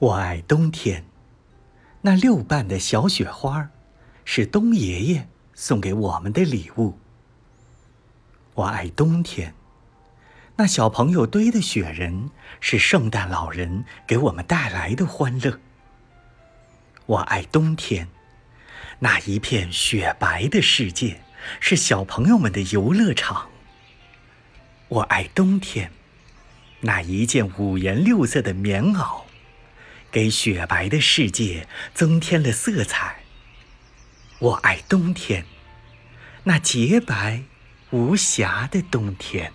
我爱冬天，那六瓣的小雪花，是冬爷爷送给我们的礼物。我爱冬天，那小朋友堆的雪人，是圣诞老人给我们带来的欢乐。我爱冬天，那一片雪白的世界，是小朋友们的游乐场。我爱冬天，那一件五颜六色的棉袄。给雪白的世界增添了色彩。我爱冬天，那洁白无瑕的冬天。